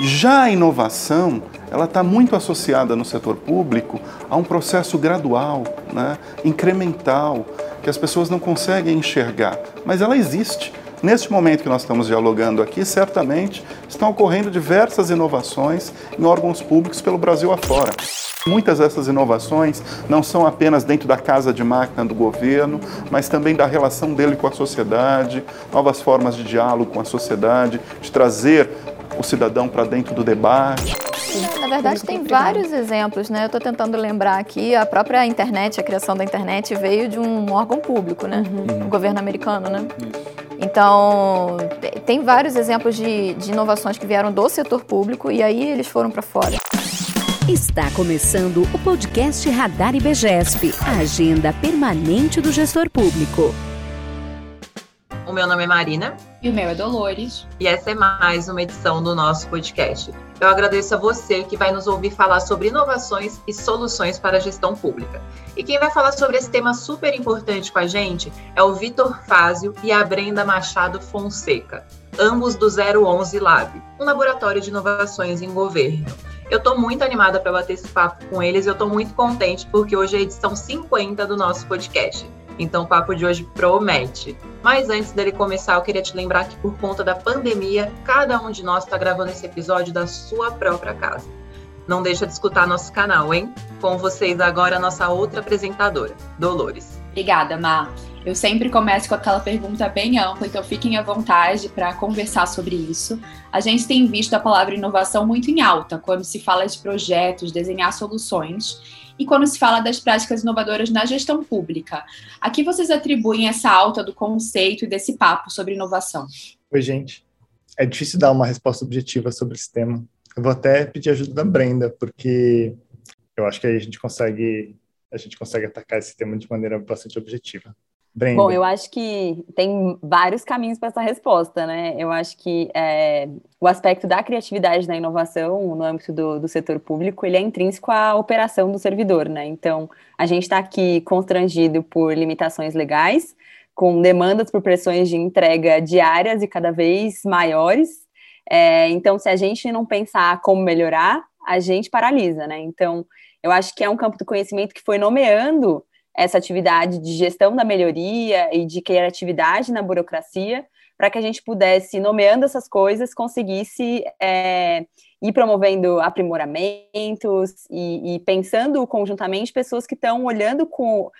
Já a inovação, ela está muito associada no setor público a um processo gradual, né, incremental, que as pessoas não conseguem enxergar, mas ela existe. Neste momento que nós estamos dialogando aqui, certamente estão ocorrendo diversas inovações em órgãos públicos pelo Brasil afora. Muitas dessas inovações não são apenas dentro da casa de máquina do governo, mas também da relação dele com a sociedade, novas formas de diálogo com a sociedade, de trazer o cidadão para dentro do debate. Na verdade, tem vários exemplos, né? Eu estou tentando lembrar aqui, a própria internet, a criação da internet veio de um órgão público, né? Uhum. O governo americano, né? Isso. Então, tem vários exemplos de, de inovações que vieram do setor público e aí eles foram para fora. Está começando o podcast Radar IBGESP, a agenda permanente do gestor público. Meu nome é Marina. E o meu é Dolores. E essa é mais uma edição do nosso podcast. Eu agradeço a você que vai nos ouvir falar sobre inovações e soluções para a gestão pública. E quem vai falar sobre esse tema super importante com a gente é o Vitor Fázio e a Brenda Machado Fonseca, ambos do 011 Lab, um laboratório de inovações em governo. Eu estou muito animada para bater esse papo com eles e eu estou muito contente porque hoje é a edição 50 do nosso podcast. Então o papo de hoje promete. Mas antes dele começar, eu queria te lembrar que por conta da pandemia, cada um de nós está gravando esse episódio da sua própria casa. Não deixa de escutar nosso canal, hein? Com vocês agora a nossa outra apresentadora, Dolores. Obrigada, Mar. Eu sempre começo com aquela pergunta bem ampla, então fiquem à vontade para conversar sobre isso. A gente tem visto a palavra inovação muito em alta quando se fala de projetos, desenhar soluções e quando se fala das práticas inovadoras na gestão pública. A que vocês atribuem essa alta do conceito e desse papo sobre inovação? Oi, gente. É difícil dar uma resposta objetiva sobre esse tema. Eu vou até pedir ajuda da Brenda, porque eu acho que aí a gente consegue a gente consegue atacar esse tema de maneira bastante objetiva. Brenda. Bom, eu acho que tem vários caminhos para essa resposta, né? Eu acho que é, o aspecto da criatividade na inovação no âmbito do, do, setor público, ele é intrínseco à operação do servidor, né? Então, a gente está aqui constrangido por limitações legais, com demandas por pressões de entrega diárias e cada vez maiores. É, então, se a gente não pensar como melhorar, a gente paralisa, né? Então, eu acho que é um campo do conhecimento que foi nomeando essa atividade de gestão da melhoria e de criatividade na burocracia, para que a gente pudesse, nomeando essas coisas, conseguisse é, ir promovendo aprimoramentos e, e, pensando conjuntamente pessoas que estão olhando com,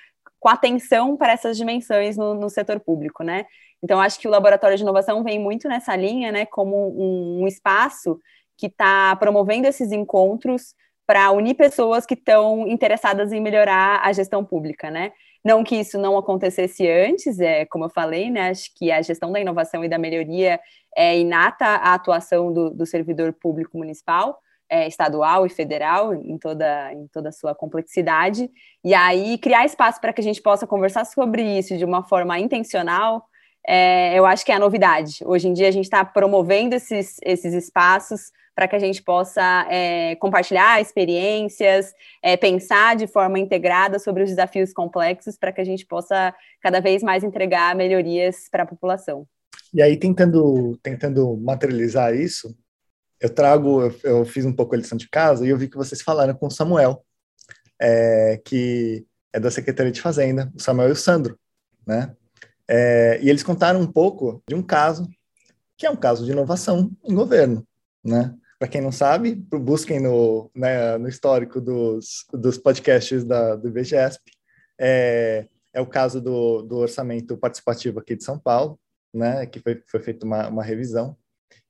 com atenção para essas dimensões no, no, setor público, né? Então, acho que o Laboratório de Inovação vem muito nessa linha, né, como um, um espaço que está promovendo esses encontros para unir pessoas que estão interessadas em melhorar a gestão pública, né? Não que isso não acontecesse antes, é como eu falei, né? Acho que a gestão da inovação e da melhoria é inata à atuação do, do servidor público municipal, é, estadual e federal, em toda, em toda a sua complexidade. E aí, criar espaço para que a gente possa conversar sobre isso de uma forma intencional, é, eu acho que é a novidade. Hoje em dia, a gente está promovendo esses, esses espaços para que a gente possa é, compartilhar experiências, é, pensar de forma integrada sobre os desafios complexos, para que a gente possa cada vez mais entregar melhorias para a população. E aí, tentando, tentando materializar isso, eu trago, eu, eu, fiz um pouco a lição de casa e eu vi que vocês falaram com o Samuel, é, que é da Secretaria de Fazenda, o Samuel e o Sandro, né? É, e eles contaram um pouco de um caso que é um caso de inovação em governo, né? Para quem não sabe, busquem no, né, no histórico dos, dos podcasts da, do IBGESP. É, é o caso do, do orçamento participativo aqui de São Paulo, né, que foi, foi feita uma, uma revisão.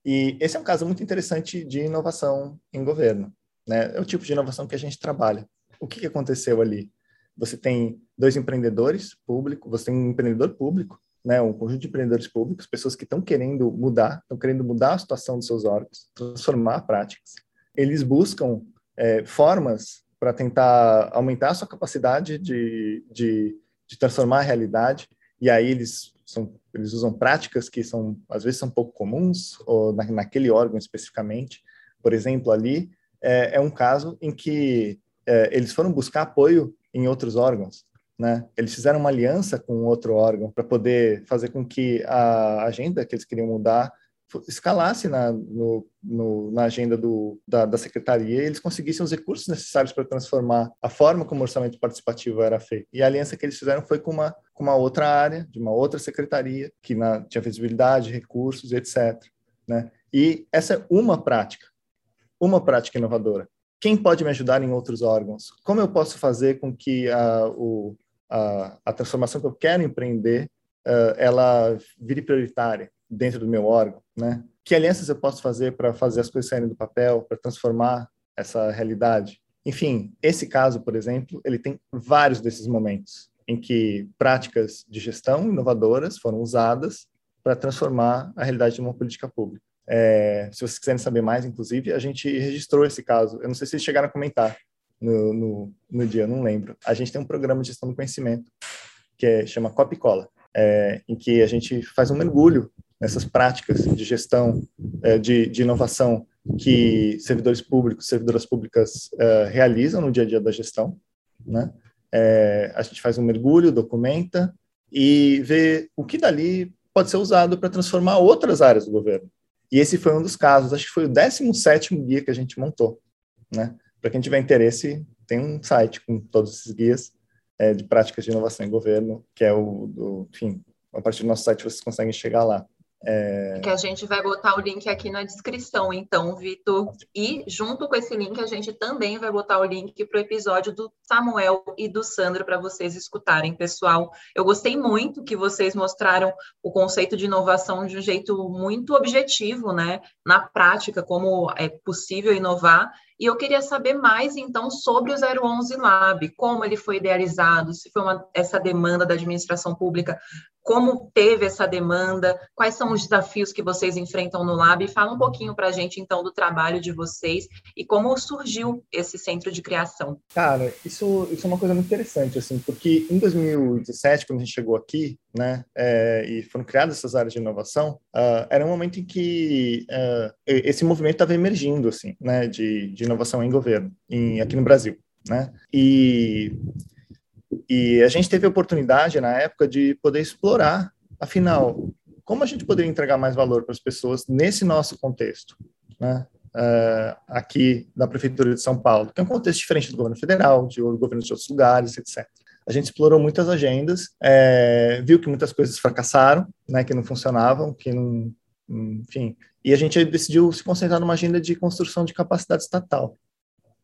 E esse é um caso muito interessante de inovação em governo. Né? É o tipo de inovação que a gente trabalha. O que, que aconteceu ali? Você tem dois empreendedores públicos, você tem um empreendedor público né, um conjunto de empreendedores públicos, pessoas que estão querendo mudar, estão querendo mudar a situação dos seus órgãos, transformar práticas. Eles buscam é, formas para tentar aumentar a sua capacidade de, de, de, transformar a realidade, e aí eles, são, eles usam práticas que são, às vezes, são pouco comuns, ou na, naquele órgão especificamente. Por exemplo, ali é, é um caso em que é, eles foram buscar apoio em outros órgãos. Né? Eles fizeram uma aliança com outro órgão para poder fazer com que a agenda que eles queriam mudar escalasse na, no, no, na agenda do, da, da secretaria e eles conseguissem os recursos necessários para transformar a forma como o orçamento participativo era feito. E a aliança que eles fizeram foi com uma, com uma outra área, de uma outra secretaria, que na, tinha visibilidade, recursos, etc. Né? E essa é uma prática, uma prática inovadora. Quem pode me ajudar em outros órgãos? Como eu posso fazer com que a, o, a, a transformação que eu quero empreender uh, ela vire prioritária dentro do meu órgão, né? Que alianças eu posso fazer para fazer as coisas saírem do papel, para transformar essa realidade? Enfim, esse caso, por exemplo, ele tem vários desses momentos em que práticas de gestão inovadoras foram usadas para transformar a realidade de uma política pública. É, se vocês quiserem saber mais, inclusive, a gente registrou esse caso. Eu não sei se chegaram a comentar no, no, no dia, não lembro. A gente tem um programa de gestão do conhecimento que é, chama Copicola, é, em que a gente faz um mergulho nessas práticas de gestão, é, de, de, inovação que servidores públicos, servidoras públicas é, realizam no dia a dia da gestão. Né? É, a gente faz um mergulho, documenta e vê o que dali pode ser usado para transformar outras áreas do governo. E esse foi um dos casos, acho que foi o 17 guia que a gente montou. Né? Para quem tiver interesse, tem um site com todos esses guias é, de práticas de inovação em governo, que é o, do, enfim, a partir do nosso site vocês conseguem chegar lá. É... Que a gente vai botar o link aqui na descrição, então, Vitor. E junto com esse link, a gente também vai botar o link para o episódio do Samuel e do Sandro para vocês escutarem, pessoal. Eu gostei muito que vocês mostraram o conceito de inovação de um jeito muito objetivo, né? Na prática, como é possível inovar. E eu queria saber mais, então, sobre o 011 Lab, como ele foi idealizado, se foi uma, essa demanda da administração pública como teve essa demanda, quais são os desafios que vocês enfrentam no Lab. Fala um pouquinho para a gente, então, do trabalho de vocês e como surgiu esse centro de criação. Cara, isso, isso é uma coisa muito interessante, assim, porque em 2017, quando a gente chegou aqui, né, é, e foram criadas essas áreas de inovação, uh, era um momento em que uh, esse movimento estava emergindo, assim, né, de, de inovação em governo, em, aqui no Brasil, né, e e a gente teve a oportunidade na época de poder explorar, afinal, como a gente poderia entregar mais valor para as pessoas nesse nosso contexto, né? Uh, aqui da Prefeitura de São Paulo, que é um contexto diferente do governo federal, de governos de outros lugares, etc. A gente explorou muitas agendas, é, viu que muitas coisas fracassaram, né, que não funcionavam, que não, enfim, e a gente decidiu se concentrar numa agenda de construção de capacidade estatal.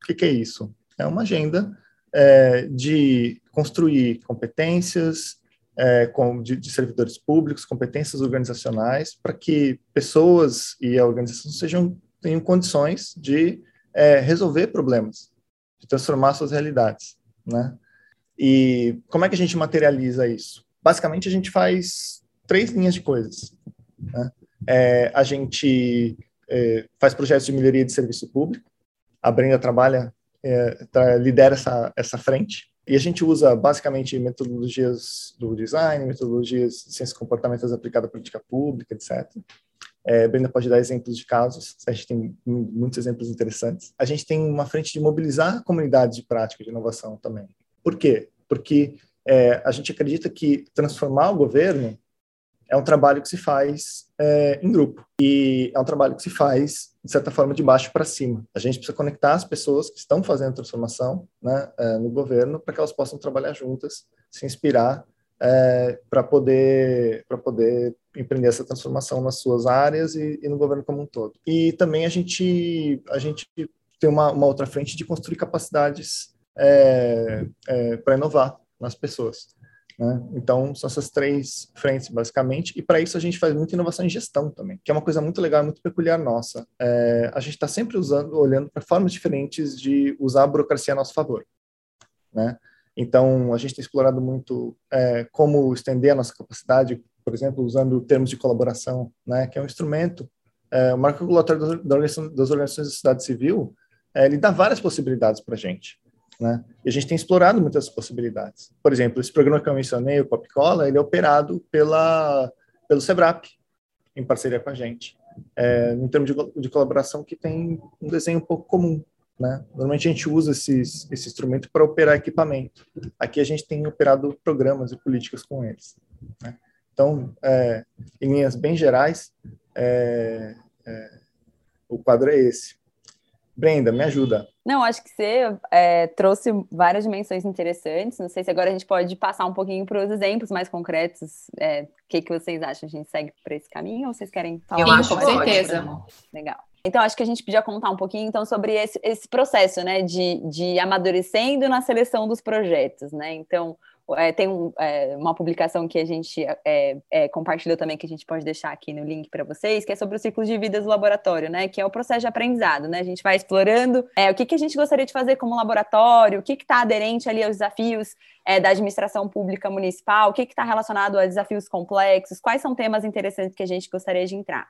O que, que é isso? É uma agenda é, de construir competências é, com, de, de, servidores públicos, competências organizacionais, para que pessoas e a organização sejam, tenham condições de é, resolver problemas, de transformar suas realidades, né? E como é que a gente materializa isso? Basicamente, a gente faz três linhas de coisas. Né? É, a gente é, faz projetos de melhoria de serviço público. A Brenda trabalha é, tá, lidera essa, essa frente. E a gente usa basicamente metodologias do design, metodologias de ciência comportamentais aplicadas à política pública, etc. É, Brenda pode dar exemplos de casos, a gente tem muitos exemplos interessantes. A gente tem uma frente de mobilizar comunidades de prática de inovação também. Por quê? Porque é, a gente acredita que transformar o governo é um trabalho que se faz é, em grupo e é um trabalho que se faz de certa forma de baixo para cima. A gente precisa conectar as pessoas que estão fazendo transformação né, é, no governo para que elas possam trabalhar juntas, se inspirar é, para poder para poder empreender essa transformação nas suas áreas e, e, no governo como um todo. E também a gente a gente tem uma, uma outra frente de construir capacidades é, é, para inovar nas pessoas. Né? Então, são essas três frentes, basicamente, e para isso a gente faz muita inovação em gestão também, que é uma coisa muito legal, muito peculiar nossa. É, a gente está sempre usando, olhando para formas diferentes de usar a burocracia a nosso favor. Né? Então, a gente tem explorado muito é, como estender a nossa capacidade, por exemplo, usando termos de colaboração, né, que é um instrumento. É, o marco regulatório das organizações da sociedade civil, é, ele dá várias possibilidades para a gente. Né? E a gente tem explorado muitas possibilidades. Por exemplo, esse programa que eu mencionei, o Copicola, ele é operado pela, pelo SEBRAP, em parceria com a gente, é, em termos de, de, colaboração que tem um desenho um pouco comum. Né? Normalmente a gente usa esses, esse instrumento para operar equipamento. Aqui a gente tem operado programas e políticas com eles. Né? Então, é, em linhas bem gerais, é, é, o quadro é esse. Brenda, me ajuda. Não, acho que você é, trouxe várias dimensões interessantes. Não sei se agora a gente pode passar um pouquinho para os exemplos mais concretos. É, o que, que vocês acham? A gente segue por esse caminho ou vocês querem falar? Eu acho, com certeza. Legal. Então, acho que a gente podia contar um pouquinho então sobre esse, esse processo, né, de, de amadurecendo na seleção dos projetos, né? Então, é, tem um, é, uma publicação que a gente é, é, compartilhou também, que a gente pode deixar aqui no link para vocês, que é sobre o ciclo de vida do laboratório, né? Que é o processo de aprendizado, né? A gente vai explorando é, o que, que a gente gostaria de fazer como laboratório, o que está aderente ali aos desafios é, da administração pública municipal, o que está relacionado a desafios complexos, quais são temas interessantes que a gente gostaria de entrar.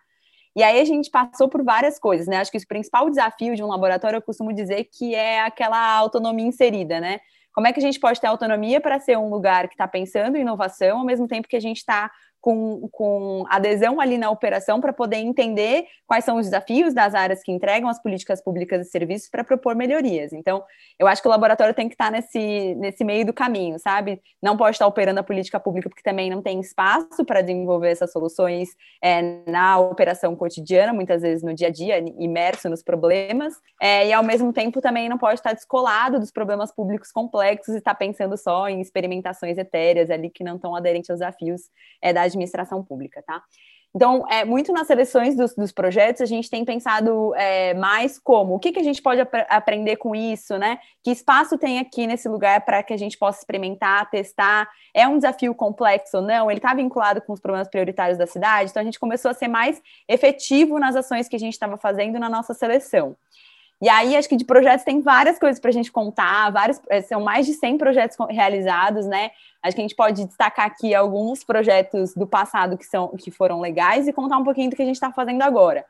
E aí a gente passou por várias coisas, né? Acho que o principal desafio de um laboratório, eu costumo dizer que é aquela autonomia inserida, né? Como é que a gente pode ter autonomia para ser um lugar que está pensando em inovação, ao mesmo tempo que a gente está com, com adesão ali na operação para poder entender quais são os desafios das áreas que entregam as políticas públicas e serviços para propor melhorias. Então, eu acho que o laboratório tem que estar nesse, nesse meio do caminho, sabe? Não pode estar operando a política pública porque também não tem espaço para desenvolver essas soluções é, na operação cotidiana, muitas vezes no dia a dia, imerso nos problemas, é, e ao mesmo tempo também não pode estar descolado dos problemas públicos complexos e estar pensando só em experimentações etéreas ali que não estão aderentes aos desafios é, da administração pública, tá? Então, é, muito nas seleções dos, dos projetos, a gente tem pensado é, mais como, o que, que a gente pode ap aprender com isso, né? Que espaço tem aqui nesse lugar para que a gente possa experimentar, testar? É um desafio complexo ou não? Ele está vinculado com os problemas prioritários da cidade? Então, a gente começou a ser mais efetivo nas ações que a gente estava fazendo na nossa seleção. E aí, acho que de projetos tem várias coisas para a gente contar, vários, é, são mais de 100 projetos realizados, né? Acho que a gente pode destacar aqui alguns projetos do passado que, são, que foram legais e contar um pouquinho do que a gente está fazendo agora.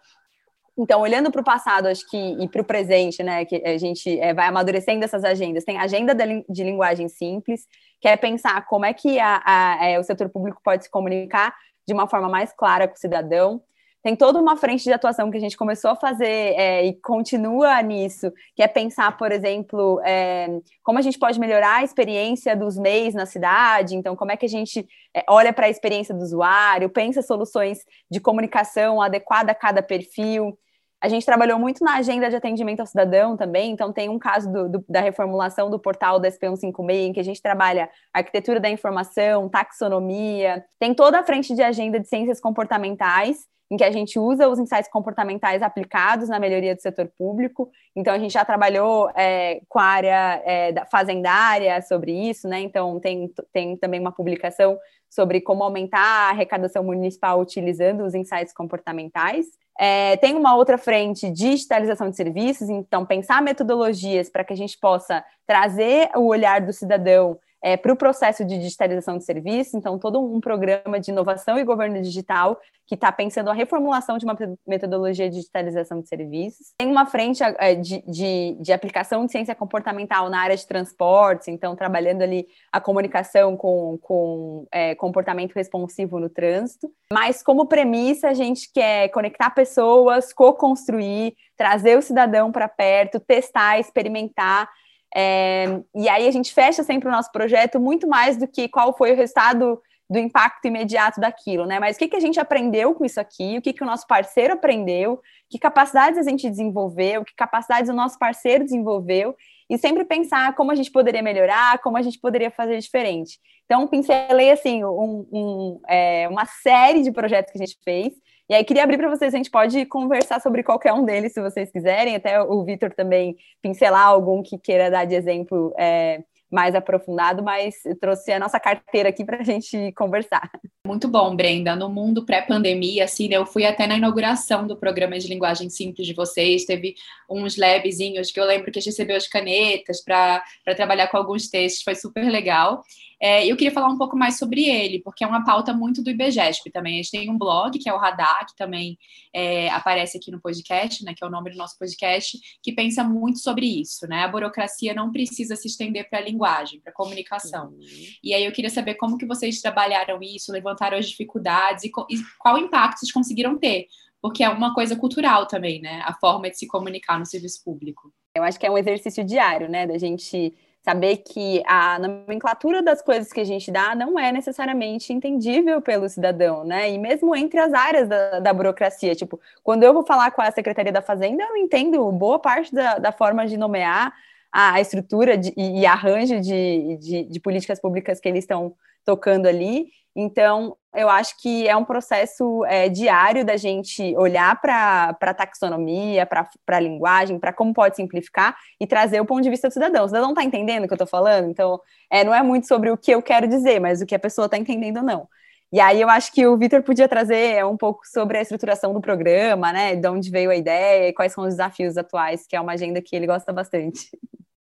Então, olhando para o passado, acho que e para o presente, né, que a gente é, vai amadurecendo essas agendas. Tem a agenda de linguagem simples, que é pensar como é que a, a, é, o setor público pode se comunicar de uma forma mais clara com o cidadão tem toda uma frente de atuação que a gente começou a fazer é, e continua nisso, que é pensar, por exemplo, é, como a gente pode melhorar a experiência dos MEIs na cidade, então como é que a gente é, olha para a experiência do usuário, pensa soluções de comunicação adequada a cada perfil. A gente trabalhou muito na agenda de atendimento ao cidadão também, então tem um caso do, do, da reformulação do portal da SP156, em que a gente trabalha arquitetura da informação, taxonomia, tem toda a frente de agenda de ciências comportamentais, em que a gente usa os insights comportamentais aplicados na melhoria do setor público. Então, a gente já trabalhou é, com a área é, fazendária sobre isso, né? Então, tem, tem também uma publicação sobre como aumentar a arrecadação municipal utilizando os insights comportamentais. É, tem uma outra frente, digitalização de serviços, então, pensar metodologias para que a gente possa trazer o olhar do cidadão é, para o processo de digitalização de serviços, então todo um programa de inovação e governo digital que está pensando a reformulação de uma metodologia de digitalização de serviços. Tem uma frente é, de, de, de, aplicação de ciência comportamental na área de transportes, então trabalhando ali a comunicação com, com é, comportamento responsivo no trânsito. Mas como premissa, a gente quer conectar pessoas, co-construir, trazer o cidadão para perto, testar, experimentar é, e aí a gente fecha sempre o nosso projeto muito mais do que qual foi o resultado do impacto imediato daquilo, né? Mas o que, que a gente aprendeu com isso aqui, o que, que o nosso parceiro aprendeu, que capacidades a gente desenvolveu, que capacidades o nosso parceiro desenvolveu, e sempre pensar como a gente poderia melhorar, como a gente poderia fazer diferente. Então, pincelei assim um, um, é, uma série de projetos que a gente fez, e aí, queria abrir para vocês, a gente pode conversar sobre qualquer um deles, se vocês quiserem, até o Vitor também pincelar algum que queira dar de exemplo é, mais aprofundado, mas trouxe a nossa carteira aqui para a gente conversar. Muito bom, Brenda. No mundo pré-pandemia, assim, né, eu fui até na inauguração do programa de linguagem simples de vocês, teve uns labzinhos que eu lembro que a gente recebeu as canetas para trabalhar com alguns textos, foi super legal. É, eu queria falar um pouco mais sobre ele, porque é uma pauta muito do IBGESP também. A gente tem um blog, que é o Radar, que também é, aparece aqui no podcast, né, que é o nome do nosso podcast, que pensa muito sobre isso. Né? A burocracia não precisa se estender para a linguagem, para a comunicação. Uhum. E aí eu queria saber como que vocês trabalharam isso, levantaram as dificuldades e, e qual impacto vocês conseguiram ter, porque é uma coisa cultural também, né? A forma de se comunicar no serviço público. Eu acho que é um exercício diário, né, da gente saber que a nomenclatura das coisas que a gente dá não é necessariamente entendível pelo cidadão, né? E mesmo entre as áreas da, da burocracia, tipo, quando eu vou falar com a Secretaria da Fazenda, eu não entendo boa parte da, da forma de nomear a, estrutura de, e, arranjo de, de, de políticas públicas que eles estão tocando ali. Então, eu acho que é um processo é, diário da gente olhar para a taxonomia, para a linguagem, para como pode simplificar e trazer o ponto de vista do cidadão. O cidadão está entendendo o que eu estou falando? Então, é, não é muito sobre o que eu quero dizer, mas o que a pessoa está entendendo ou não. E aí eu acho que o Vitor podia trazer um pouco sobre a estruturação do programa, né? De onde veio a ideia e quais são os desafios atuais, que é uma agenda que ele gosta bastante.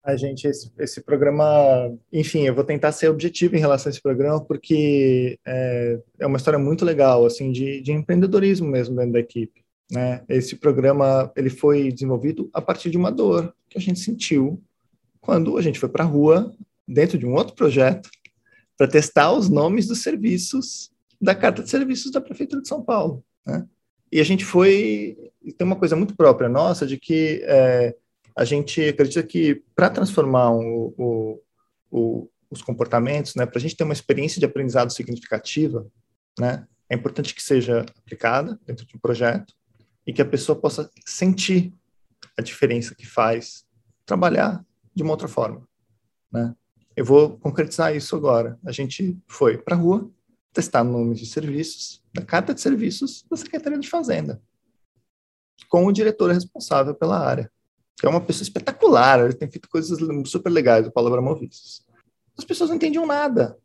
A gente, esse, esse programa, enfim, eu vou tentar ser objetivo em relação a esse programa, porque é, é uma história muito legal, assim, de, de empreendedorismo mesmo dentro da equipe. Né? Esse programa, ele foi desenvolvido a partir de uma dor que a gente sentiu quando a gente foi para a rua, dentro de um outro projeto, para testar os nomes dos serviços da Carta de Serviços da Prefeitura de São Paulo. Né? E a gente foi. Tem uma coisa muito própria nossa de que é, a gente acredita que para transformar o, o, os comportamentos, né, para a gente ter uma experiência de aprendizado significativa, né, é importante que seja aplicada dentro de um projeto e que a pessoa possa sentir a diferença que faz trabalhar de uma outra forma. Né? Eu vou concretizar isso agora. A gente foi para a rua testar nomes de serviços da carta de serviços da Secretaria de Fazenda com o diretor responsável pela área que é uma pessoa espetacular, ele tem feito coisas super legais, o Paulo Abramovic. As pessoas não entendiam nada,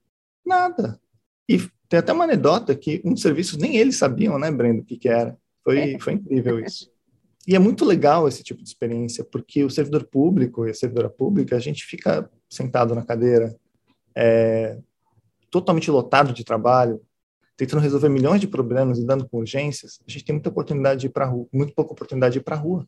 nada. E tem até uma anedota que um dos serviços nem eles sabiam, né, Brendo, o que, que era. Foi, é. foi incrível isso. E é muito legal esse tipo de experiência, porque o servidor público e a servidora pública, a gente fica sentado na cadeira, é, totalmente lotado de trabalho, tentando resolver milhões de problemas, lidando com urgências, a gente tem muita oportunidade de ir para rua, muito pouca oportunidade de ir para a rua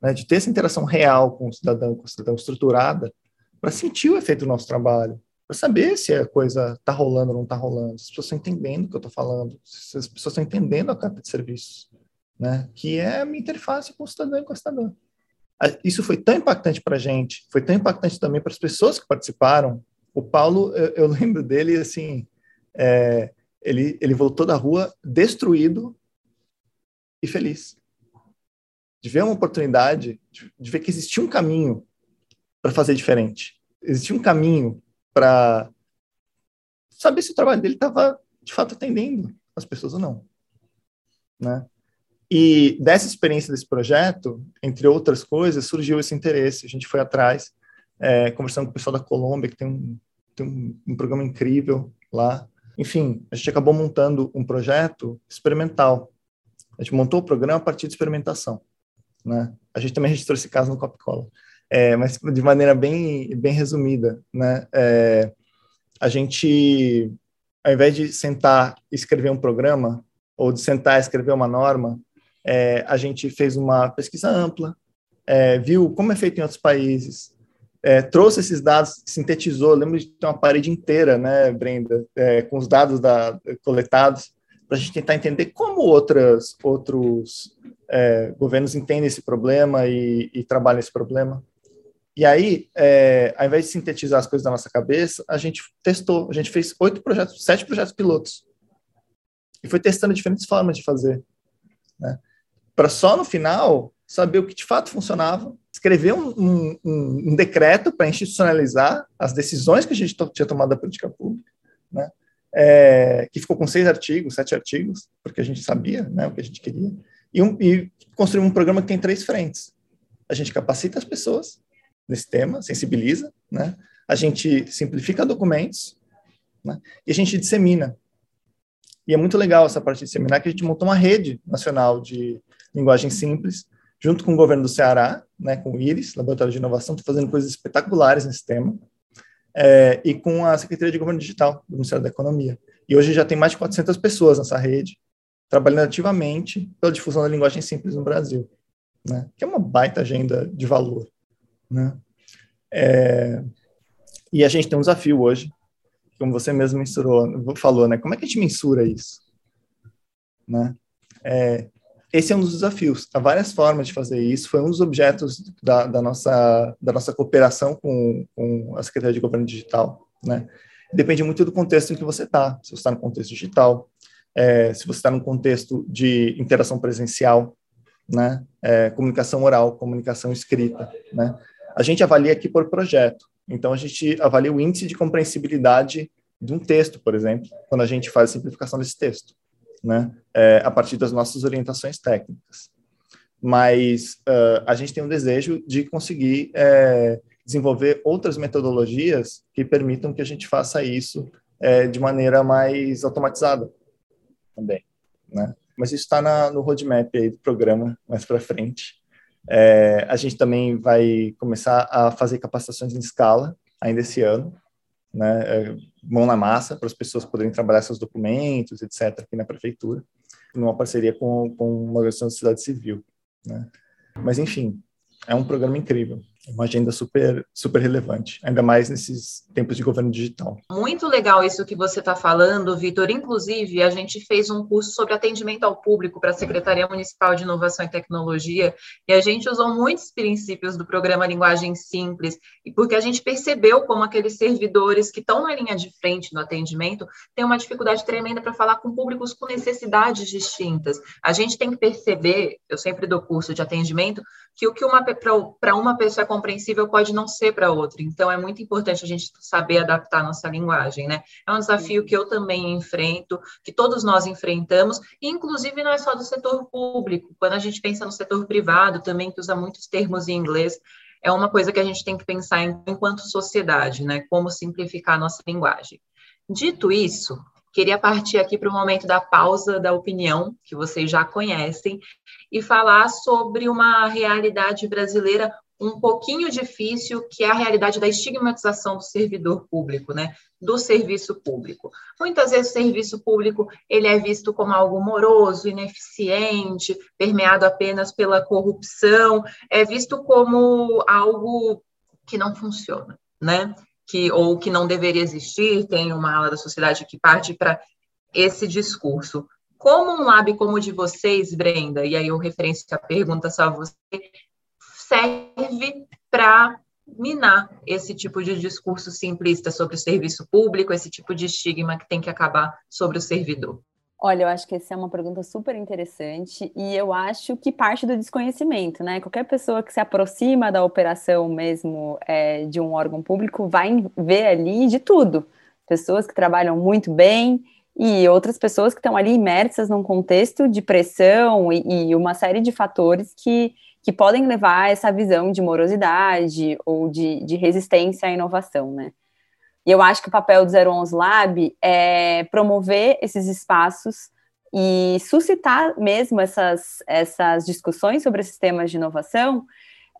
né, de ter essa interação real com o cidadão, com o cidadão estruturada, para sentir o efeito do nosso trabalho, para saber se a coisa está rolando ou não está rolando, se as pessoas estão entendendo o que eu estou falando, se as pessoas estão entendendo a carta de serviços, né, que é a minha interface com o cidadão e com o cidadão. Isso foi tão impactante para a gente, foi tão impactante também para as pessoas que participaram. O Paulo, eu, eu lembro dele assim, é, ele, ele voltou da rua destruído e feliz de ver uma oportunidade, de, de ver que existia um caminho para fazer diferente. Existia um caminho para saber se o trabalho dele estava, de fato, atendendo as pessoas ou não. Né? E dessa experiência desse projeto, entre outras coisas, surgiu esse interesse. A gente foi atrás, é, conversando com o pessoal da Colômbia, que tem um, tem um, um programa incrível lá. Enfim, a gente acabou montando um projeto experimental. A gente montou o programa a partir de experimentação né? A gente também registrou esse caso no Copcola, é, mas de maneira bem, bem resumida, né? É, a gente, ao invés de sentar e escrever um programa, ou de sentar e escrever uma norma, é, a gente fez uma pesquisa ampla, é, viu como é feito em outros países, é, trouxe esses dados, sintetizou, lembro de ter uma parede inteira, né, Brenda, é, com os dados da, coletados, para a gente tentar entender como outras, outros é, governos entendem esse problema e, e trabalham esse problema. E aí, é, ao invés de sintetizar as coisas da nossa cabeça, a gente testou, a gente fez oito projetos, sete projetos pilotos. E foi testando diferentes formas de fazer. Né? Para só no final saber o que de fato funcionava, escrever um, um, um decreto para institucionalizar as decisões que a gente tinha tomado da política pública, né? É, que ficou com seis artigos, sete artigos, porque a gente sabia né, o que a gente queria e, um, e construir um programa que tem três frentes. A gente capacita as pessoas nesse tema, sensibiliza, né? a gente simplifica documentos né? e a gente dissemina. E é muito legal essa parte de disseminar, que a gente montou uma rede nacional de linguagem simples, junto com o governo do Ceará, né, com o IRIS, Laboratório de Inovação, estou fazendo coisas espetaculares nesse tema, é, e com a Secretaria de Governo Digital do Ministério da Economia. E hoje já tem mais de 400 pessoas nessa rede, trabalhando ativamente pela difusão da linguagem simples no Brasil, né? que é uma baita agenda de valor. Né? É, e a gente tem um desafio hoje, como você mesmo mensurou, falou, né? Como é que a gente mensura isso? Né? É, esse é um dos desafios. Há várias formas de fazer isso. Foi um dos objetos da, da nossa, da nossa cooperação com, com, a Secretaria de Governo Digital. Né? Depende muito do contexto em que você está. Se você está no contexto digital, é, se você está no contexto de interação presencial, né? É, comunicação oral, comunicação escrita. Né? A gente avalia aqui por projeto. Então, a gente avalia o índice de compreensibilidade de um texto, por exemplo, quando a gente faz a simplificação desse texto né, é, a partir das nossas orientações técnicas. Mas uh, a gente tem um desejo de conseguir é, desenvolver outras metodologias que permitam que a gente faça isso é, de maneira mais automatizada também, né? Mas isso está no roadmap aí do programa mais para frente. É, a gente também vai começar a fazer capacitações em escala ainda esse ano, né, é, mão na massa para as pessoas poderem trabalhar seus documentos, etc., aqui na prefeitura, numa parceria com, com uma organização da sociedade civil. Né. Mas, enfim, é um programa incrível uma agenda super, super relevante, ainda mais nesses tempos de governo digital. Muito legal isso que você está falando, Vitor. Inclusive, a gente fez um curso sobre atendimento ao público para a Secretaria Municipal de Inovação e Tecnologia, e a gente usou muitos princípios do programa Linguagem Simples, e porque a gente percebeu como aqueles servidores que estão na linha de frente no atendimento têm uma dificuldade tremenda para falar com públicos com necessidades distintas. A gente tem que perceber, eu sempre dou curso de atendimento, que o que uma para uma pessoa é compreensível pode não ser para outra. Então é muito importante a gente saber adaptar a nossa linguagem, né? É um desafio que eu também enfrento, que todos nós enfrentamos, e inclusive não é só do setor público. Quando a gente pensa no setor privado também, que usa muitos termos em inglês, é uma coisa que a gente tem que pensar enquanto sociedade, né? Como simplificar a nossa linguagem. Dito isso, Queria partir aqui para o momento da pausa da opinião, que vocês já conhecem, e falar sobre uma realidade brasileira um pouquinho difícil, que é a realidade da estigmatização do servidor público, né? Do serviço público. Muitas vezes o serviço público ele é visto como algo moroso, ineficiente, permeado apenas pela corrupção, é visto como algo que não funciona, né? Que ou que não deveria existir, tem uma ala da sociedade que parte para esse discurso. Como um lab como o de vocês, Brenda, e aí eu referência a pergunta só a você, serve para minar esse tipo de discurso simplista sobre o serviço público, esse tipo de estigma que tem que acabar sobre o servidor? Olha, eu acho que essa é uma pergunta super interessante e eu acho que parte do desconhecimento, né? Qualquer pessoa que se aproxima da operação mesmo é, de um órgão público vai ver ali de tudo. Pessoas que trabalham muito bem e outras pessoas que estão ali imersas num contexto de pressão e, e uma série de fatores que, que podem levar a essa visão de morosidade ou de, de resistência à inovação, né? E eu acho que o papel do 011 Lab é promover esses espaços e suscitar mesmo essas, essas discussões sobre esses temas de inovação.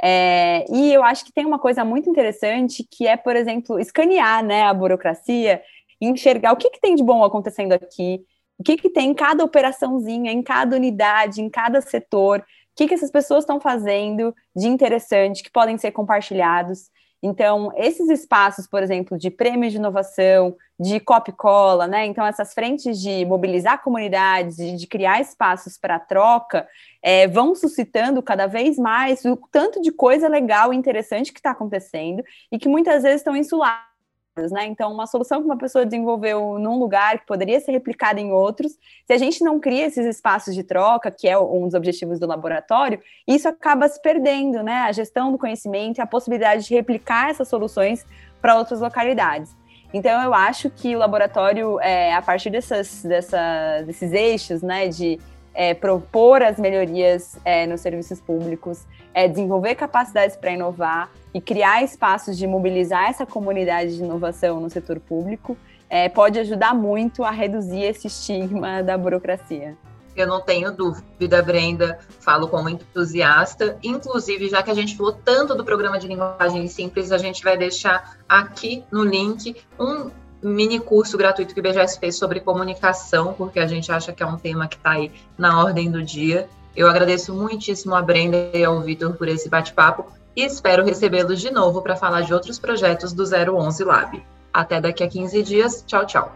É, e eu acho que tem uma coisa muito interessante que é, por exemplo, escanear né, a burocracia enxergar o que, que tem de bom acontecendo aqui, o que, que tem em cada operaçãozinha, em cada unidade, em cada setor, o que, que essas pessoas estão fazendo de interessante, que podem ser compartilhados. Então, esses espaços, por exemplo, de prêmios de inovação, de copy-cola, né? Então, essas frentes de mobilizar comunidades, de, de criar espaços para troca, é, vão suscitando cada vez mais o tanto de coisa legal e interessante que está acontecendo e que muitas vezes estão insuladas né? Então, uma solução que uma pessoa desenvolveu num lugar que poderia ser replicada em outros, se a gente não cria esses espaços de troca, que é um dos objetivos do laboratório, isso acaba se perdendo, né? A gestão do conhecimento e a possibilidade de replicar essas soluções para outras localidades. Então, eu acho que o laboratório, é, a partir dessas, dessa, desses eixos, né, de é, propor as melhorias é, nos serviços públicos, é, desenvolver capacidades para inovar e criar espaços de mobilizar essa comunidade de inovação no setor público, é, pode ajudar muito a reduzir esse estigma da burocracia. Eu não tenho dúvida, Brenda, falo como entusiasta. Inclusive, já que a gente falou tanto do programa de linguagem simples, a gente vai deixar aqui no link um mini curso gratuito que o BGS fez sobre comunicação, porque a gente acha que é um tema que está aí na ordem do dia. Eu agradeço muitíssimo a Brenda e ao Vitor por esse bate-papo e espero recebê-los de novo para falar de outros projetos do 011 Lab. Até daqui a 15 dias. Tchau, tchau.